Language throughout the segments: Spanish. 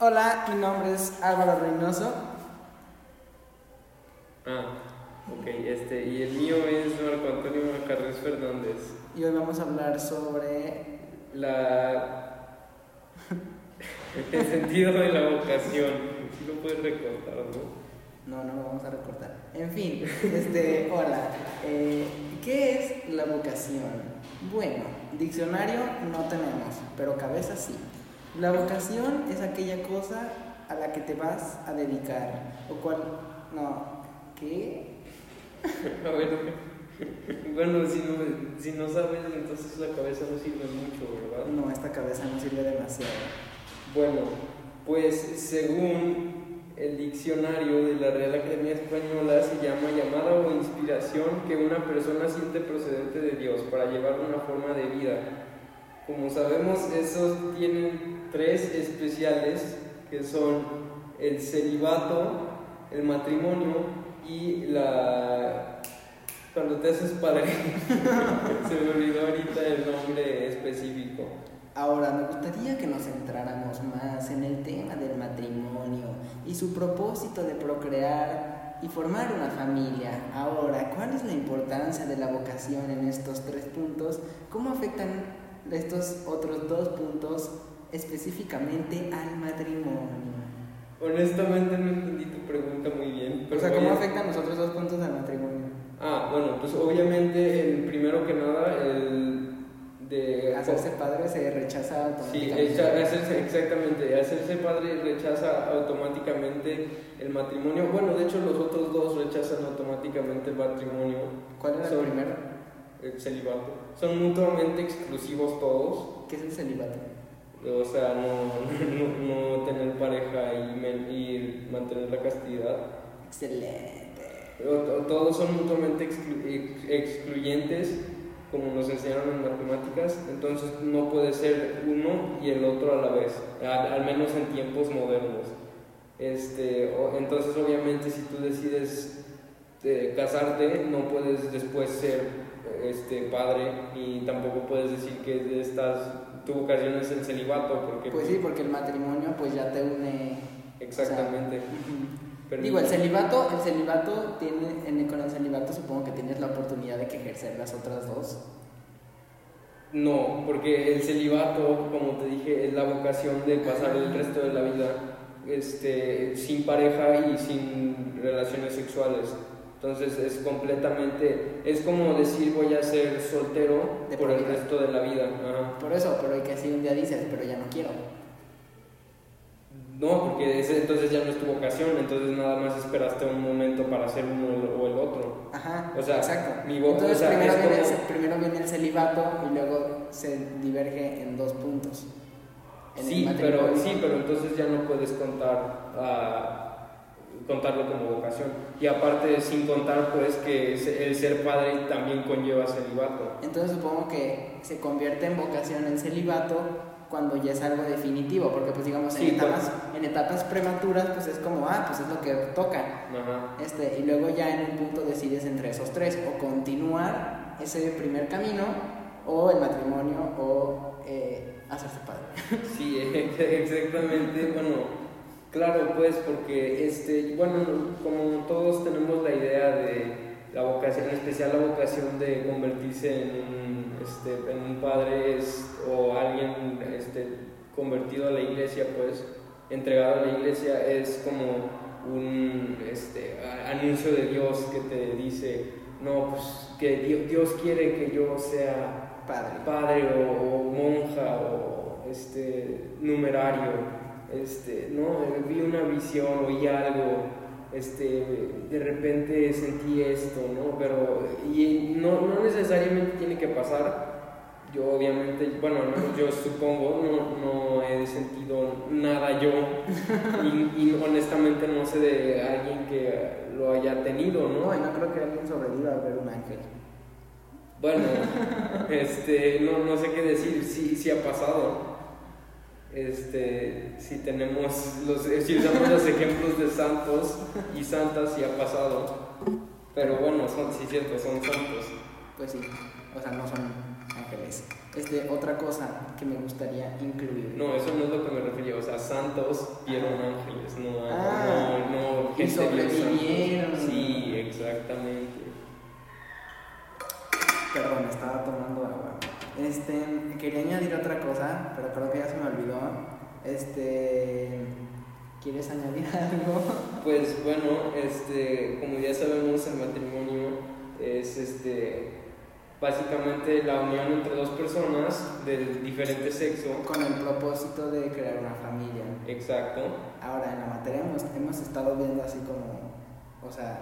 Hola, mi nombre es Álvaro Reynoso. Ah, ok, este, y el mío es Marco Antonio Carlos Fernández. Y hoy vamos a hablar sobre La... el sentido de la vocación. Sí lo puedes recortar, ¿no? No, no lo vamos a recortar. En fin, este, hola. Eh, ¿Qué es la vocación? Bueno, diccionario no tenemos, pero cabeza sí. La vocación es aquella cosa a la que te vas a dedicar. O cual. No. ¿Qué? A ver, bueno, si no, si no sabes, entonces la cabeza no sirve mucho, ¿verdad? No, esta cabeza no sirve demasiado. Bueno, pues según el diccionario de la Real Academia Española se llama llamada o inspiración que una persona siente procedente de Dios para llevar una forma de vida. Como sabemos, esos tienen tres especiales que son el celibato, el matrimonio y la... Cuando te haces padre, se me olvidó ahorita el nombre específico. Ahora, me gustaría que nos centráramos más en el tema del matrimonio y su propósito de procrear y formar una familia. Ahora, ¿cuál es la importancia de la vocación en estos tres puntos? ¿Cómo afectan estos otros dos puntos específicamente al matrimonio? Honestamente no entendí tu pregunta muy bien. O sea, ¿cómo a- afectan los otros dos puntos al matrimonio? Ah, bueno, pues obviamente el primero que nada, el de... Hacerse padre se rechaza Sí, automáticamente. echa- hacerse, exactamente, hacerse padre rechaza automáticamente el matrimonio. Bueno, de hecho los otros dos rechazan automáticamente el matrimonio. ¿Cuál era el primero? El celibato. Son mutuamente exclusivos todos. ¿Qué es el celibato? O sea, no, no, no tener pareja y, men- y mantener la castidad. Excelente. Todos son mutuamente exclu- ex- excluyentes, como nos enseñaron en matemáticas, entonces no puede ser uno y el otro a la vez, al, al menos en tiempos modernos. Este, o- entonces, obviamente, si tú decides eh, casarte, no puedes después ser este, padre y tampoco puedes decir que estás, tu vocación es el celibato, porque Pues sí, porque el matrimonio pues ya te une. exactamente. Ujú. Pero- Digo, el celibato, el celibato tiene, en, con el celibato supongo que tienes la oportunidad de que ejercer las otras dos. No, porque el celibato, como te dije, es la vocación de pasar el resto de la vida este, sin pareja y sin relaciones sexuales. Entonces es completamente, es como decir voy a ser soltero De por por el resto de la vida. Ajá. Por eso, pero que así un día dices, pero ya no quiero. No, porque ese entonces ya no es tu vocación, entonces nada más esperaste un momento para hacer uno o el otro. Ajá, O sea, exacto. mi vo- Entonces o sea, primero, viene como- el, primero viene el celibato y luego se diverge en dos puntos. En Sí, pero, sí, pero entonces ya no puedes contar ah, contarlo como vocación. Y aparte, sin contar, pues que el ser padre también conlleva celibato. Entonces supongo que se convierte en vocación el celibato cuando ya es algo definitivo, porque pues digamos en, Sí, etapas, en etapas prematuras pues es como, ah, pues es lo que toca. Ajá. Este, y luego ya en un punto decides entre esos tres, o continuar ese primer camino, o el matrimonio, o eh, hacerse padre. Sí, exactamente. Bueno, claro, pues porque, este, bueno, como todos tenemos la idea de la vocación, en especial la vocación de convertirse en un, este, en un padre es- o alguien este, convertido a la iglesia, pues entregado a la iglesia, es como un este, anuncio de Dios que te dice, no, pues que Dios, Dios quiere que yo sea Padre. padre o, o monja o este numerario este no vi una visión oí algo este de repente sentí esto no pero y no, no necesariamente tiene que pasar. Yo obviamente bueno menos yo supongo no, no he sentido nada yo. Y, y honestamente no sé de alguien que lo haya tenido no No, y no creo que alguien sobreviva a ver un ángel. bueno, este, no, no sé qué decir, sí, sí ha pasado. Este, si tenemos los, si usamos los ejemplos de santos y santas, sí ha pasado. Pero bueno, son, sí, cierto, son santos. Pues sí, o sea, no son ángeles. Este, otra cosa que me gustaría incluir. No, eso no es lo que me refería. O sea, santos vieron ángeles, no, Ah, no, no y gente sobrevivieron. Sí, exactamente. Perdón, estaba tomando. Este, quería añadir otra cosa, pero creo que ya se me olvidó. Este, ¿quieres añadir algo? Pues bueno, este, como ya sabemos, el matrimonio es este, básicamente la unión entre dos personas de diferente sexo. Con el propósito de crear una familia. Exacto. Ahora, en la materia hemos, hemos estado viendo así como, o sea,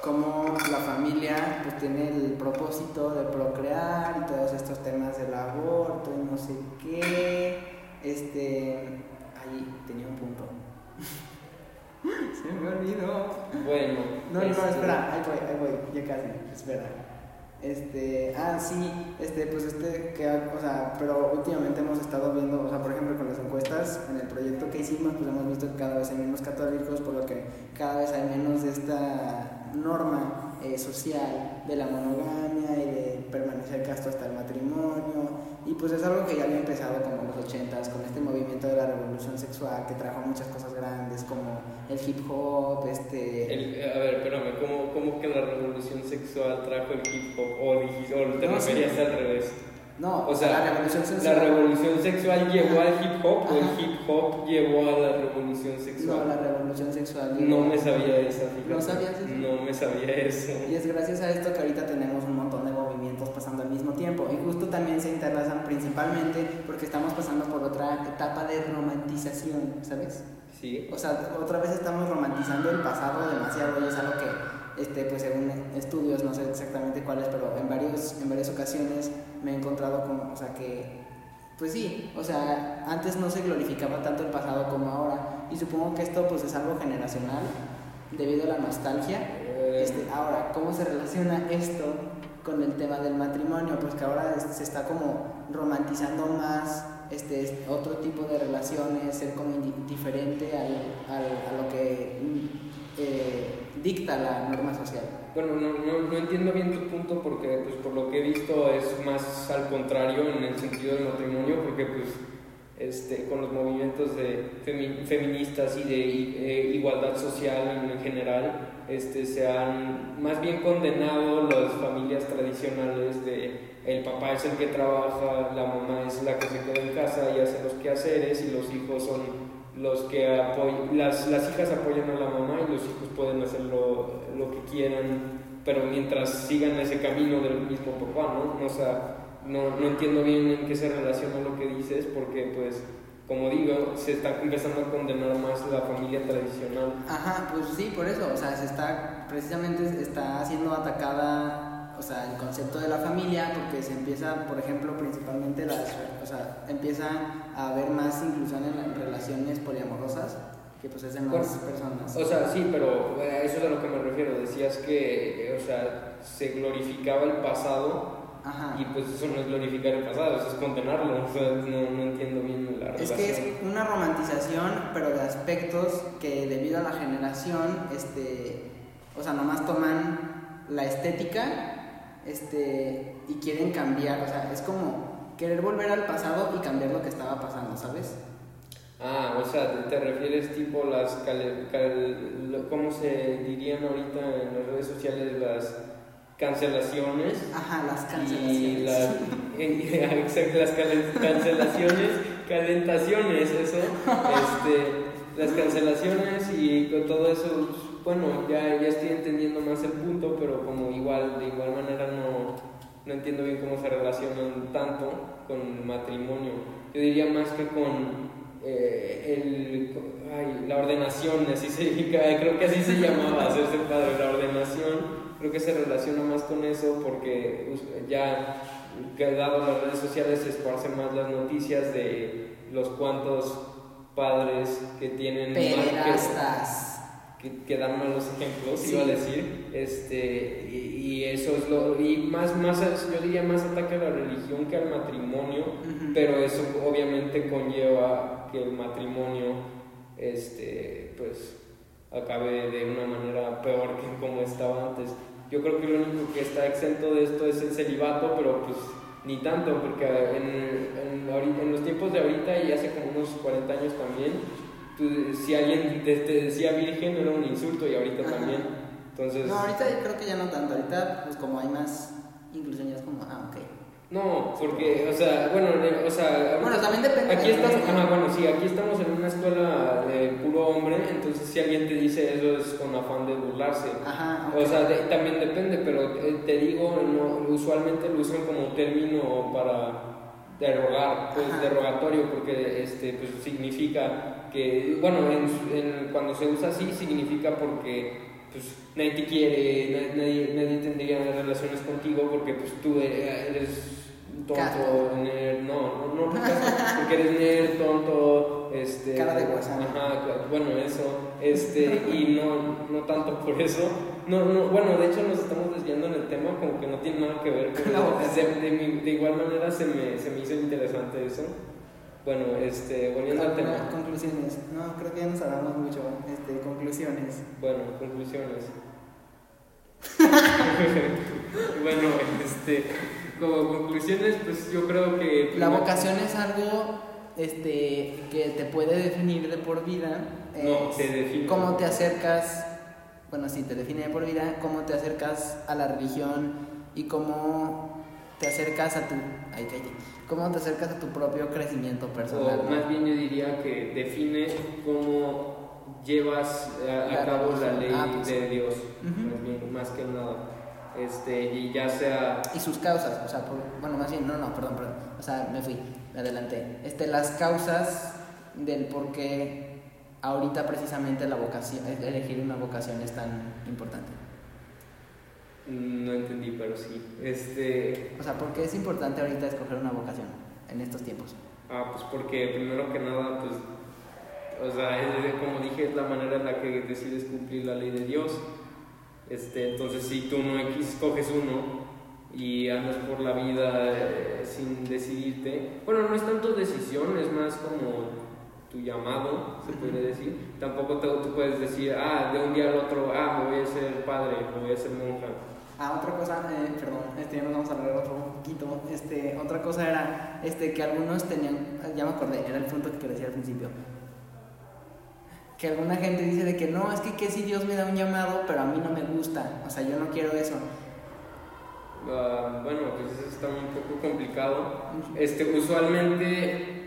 cómo la familia pues, tiene el propósito de procrear y todos estos temas del aborto y no sé qué. Este, ahí tenía un punto. Se me olvidó. Bueno. No, no, no, este, espera, ahí voy, ahí voy, ya casi, espera. Este, ah, sí, este, pues este, que, o sea, pero últimamente hemos estado viendo, o sea, por ejemplo, con las encuestas, en el proyecto que hicimos, pues hemos visto que cada vez hay menos católicos, por lo que cada vez hay menos de esta norma eh, social de la monogamia y de permanecer casto hasta el matrimonio. Y pues es algo que ya había empezado como en los ochentas, con este movimiento de la revolución sexual que trajo muchas cosas grandes, como el hip hop, este... el- a ver, espérame, ¿cómo, ¿cómo que la revolución sexual trajo el hip hop? ¿O, o te No, sí. referías al revés? No, O sea, la revolución ¿La sexual... revolución sexual llevó al hip hop o el hip hop llevó a la revolución No, sexual? la revolución sexual. No me sabía esa. ¿No sabías eso? No me sabía eso. Y es gracias a esto que ahorita tenemos un montón de movimientos pasando al mismo tiempo. Y justo también se interlazan principalmente porque estamos pasando por otra etapa de romantización, ¿sabes? Sí. O sea, otra vez estamos romantizando el pasado demasiado y es algo que, este, pues según estudios, no sé exactamente cuáles, pero en, varios, en varias ocasiones me he encontrado con, o sea, que, pues sí, o sea, antes no se glorificaba tanto el pasado como ahora y supongo que esto pues es algo generacional debido a la nostalgia. Eh, Este, ahora, ¿cómo se relaciona esto con el tema del matrimonio? Pues que ahora se está como romantizando más este, es- otro tipo de relaciones, ser como diferente al, al- a lo que eh, dicta la norma social. Bueno, no, no, no entiendo bien tu punto porque, pues, por lo que he visto es más al contrario en el sentido del matrimonio, porque, pues, este, con los movimientos de femi- feministas y de eh, igualdad social en general, este, se han más bien condenado las familias tradicionales de el papá es el que trabaja, la mamá es la que se queda en casa y hace los quehaceres y los hijos son los que las, las hijas apoyan a la mamá y los hijos pueden hacer lo, lo que quieran, pero mientras sigan ese camino del mismo papá, ¿no? O sea, no, no entiendo bien en qué se relaciona lo que dices, porque pues, como digo, se está empezando a condenar más la familia tradicional. Ajá, pues sí, por eso, o sea, se está, precisamente está siendo atacada, o sea, el concepto de la familia, porque se empieza, por ejemplo, principalmente las, o sea, empieza a haber más inclusión en las relaciones poliamorosas, que pues es de más Bueno, personas. O sea, sí, pero a eso es a lo que me refiero. Decías que, o sea, se glorificaba el pasado Ajá. y pues eso no es glorificar el pasado, eso es condenarlo. O sea, no, no entiendo bien la Es relación. que es una romantización, pero de aspectos que debido a la generación, este, o sea, nomás toman la estética, este, y quieren cambiar, o sea, es como querer volver al pasado y cambiar lo que estaba pasando, ¿sabes? Ah, o sea, te refieres tipo las, cal- cal- ¿cómo se dirían ahorita en las redes sociales? Las cancelaciones. Ajá, las Y cancelaciones. las, las cancelaciones, calentaciones, eso, este, las cancelaciones y con todo eso, bueno, ya, ya estoy entendiendo más el punto, pero como igual, de igual manera no, no entiendo bien cómo se relacionan tanto con el matrimonio. Yo diría más que con eh, el, ay, la ordenación, así se, creo que así se llamaba, hacerse padre, la ordenación creo que se relaciona más con eso porque ya que dado las redes sociales se esparcen más las noticias de los cuantos padres que tienen Pederastas. Que, que dan malos ejemplos, Sí. iba a decir, este, y, y eso es lo, y más, más, yo diría más ataque a la religión que al matrimonio, Ujú. pero eso obviamente conlleva que el matrimonio, este, pues, acabe de una manera peor que como estaba antes. Yo creo que lo único que está exento de esto es el celibato, pero pues ni tanto, porque en, en, en los tiempos de ahorita y hace como unos 40 años también, tú- si alguien te, te decía virgen era un insulto y ahorita Ajá. también. Entonces, No, ahorita creo que ya no tanto. Ahorita, pues como hay más inclusión, ya es como, ah, ok. no, porque, o sea, bueno, eh, o sea, Bueno, también depende Aquí de estamos, ajá, bueno, sí, aquí estamos en una escuela de puro hombre, entonces si alguien te dice eso es con afán de burlarse. Ajá, ok. O sea, de- también depende, pero eh, te digo, no, usualmente lo usan como término para derogar, pues Ajá. derogatorio, porque este, pues, significa que, bueno, en, en- cuando se usa así, significa porque pues, nadie te quiere, na- nadie, nadie tendría relaciones contigo porque pues, tú e- eres tonto, nerd, no, no, no, no porque eres nerd, tonto, este... Cara de guasón. Ajá, bueno, eso, este, y no, no tanto por eso. No, no, bueno, de hecho nos estamos desviando en el tema, como que no tiene nada que ver con vocación. de, de igual manera se me, se me hizo interesante eso. Bueno, este, volviendo al tema. Conclusiones. No, creo que ya nos hablamos mucho. Este, conclusiones. Bueno, conclusiones. bueno, este, como conclusiones, pues yo creo que... La vocación es algo este, que te puede definir de por vida. No, Es te define. Cómo te acercas, bueno, sí, te define de por vida, cómo te acercas a la religión y cómo te acercas a tu. Ay, cállate. Cómo te acercas a tu propio crecimiento personal. O más bien yo diría que define cómo llevas a, a La cabo la ley. Ah, pues de. Dios, más bien, más que nada. Este, y ya sea Y sus causas, o sea, por- bueno, más bien, no, no, perdón, perdón. O sea, me fui, me adelanté. Este, las causas del por qué ahorita precisamente la vocación, elegir una vocación es tan importante. No entendí, pero sí. Este, O sea, ¿por qué es importante ahorita escoger una vocación en estos tiempos? ah, pues porque primero que nada, pues, o sea, es- como dije, es la manera en la que decides cumplir la ley de Dios. Este, entonces, si tú no escoges uno y andas por la vida eh, sin decidirte, bueno, no es tanto decisión, es más como tu llamado, se puede decir. Tampoco te- tú puedes decir, ah, de un día al otro, ah, me voy a ser padre, me voy a ser monja. Ah, otra cosa, eh, perdón, este, ya nos vamos a hablar otro poquito. Este, otra cosa era este, que algunos tenían, ya me acordé, era el punto que decía al principio. Que alguna gente dice de que no, es que, que si Dios me da un llamado, pero a mí no me gusta, o sea, yo no quiero eso. Ah, bueno, pues eso está un poco complicado. Este, usualmente...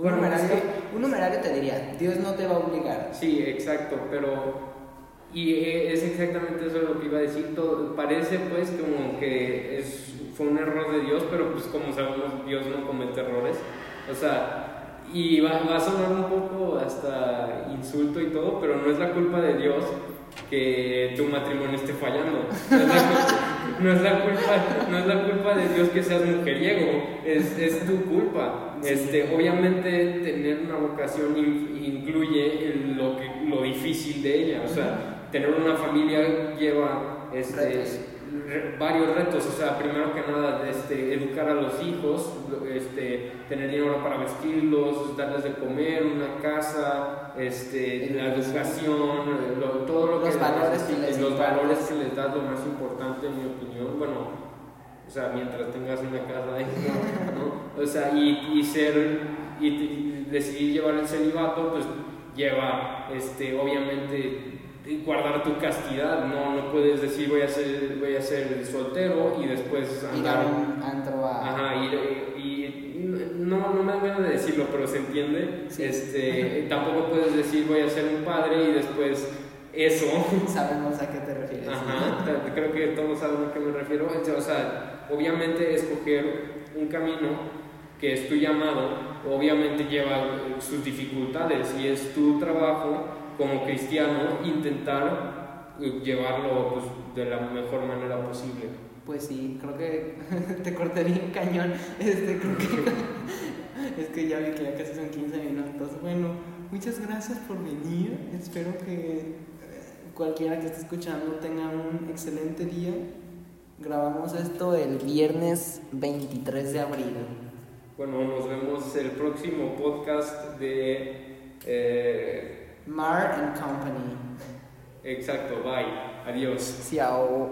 Un, bueno, numerario, es que- un numerario te diría, Dios no te va a obligar. Sí, exacto, pero y eh, es exactamente eso lo que iba a decir. Todo, parece pues como que es, fue un error de Dios, pero pues como sabemos Dios no comete errores. O sea, y va, va a sonar un poco hasta insulto y todo, pero no es la culpa de Dios que tu matrimonio esté fallando. No es la, no es la culpa, no es la culpa de Dios que seas mujeriego, es, es tu culpa. Este, obviamente tener una vocación in- incluye lo, que, lo difícil de ella, o sea, tener una familia lleva este. Re- varios retos, o sea, primero que nada, este, educar a los hijos, este, tener dinero para vestirlos, darles de comer, una casa, este, la educación, lo- todo lo Los que valores que les los valores que les das, lo más importante en mi opinión, bueno, o sea, mientras tengas una casa ahí, ¿no? O sea, y, y ser, y, y decidir llevar el celibato, pues lleva, este, obviamente, guardar tu castidad, no, no puedes decir voy a ser, voy a ser soltero y después andar... un antro a... Ajá, y, y no, no me da miedo de decirlo, pero se entiende. Sí. Este, tampoco puedes decir voy a ser un padre y después eso. Sabemos a qué te refieres. Ajá, t- creo que todos saben a qué me refiero. O sea, obviamente escoger un camino que es tu llamado, obviamente lleva sus dificultades y es tu trabajo como cristiano intentar eh, llevarlo pues, de la mejor manera posible. Pues sí, creo que te corté bien cañón. Este, creo que es que ya vi que ya casi son 15 minutos. Bueno, muchas gracias por venir. Espero que eh, cualquiera que esté escuchando tenga un excelente día. Grabamos esto el viernes 23 de abril. Bueno, nos vemos el próximo podcast de... eh, Mar and Company. exacto, bye, adiós. Ciao.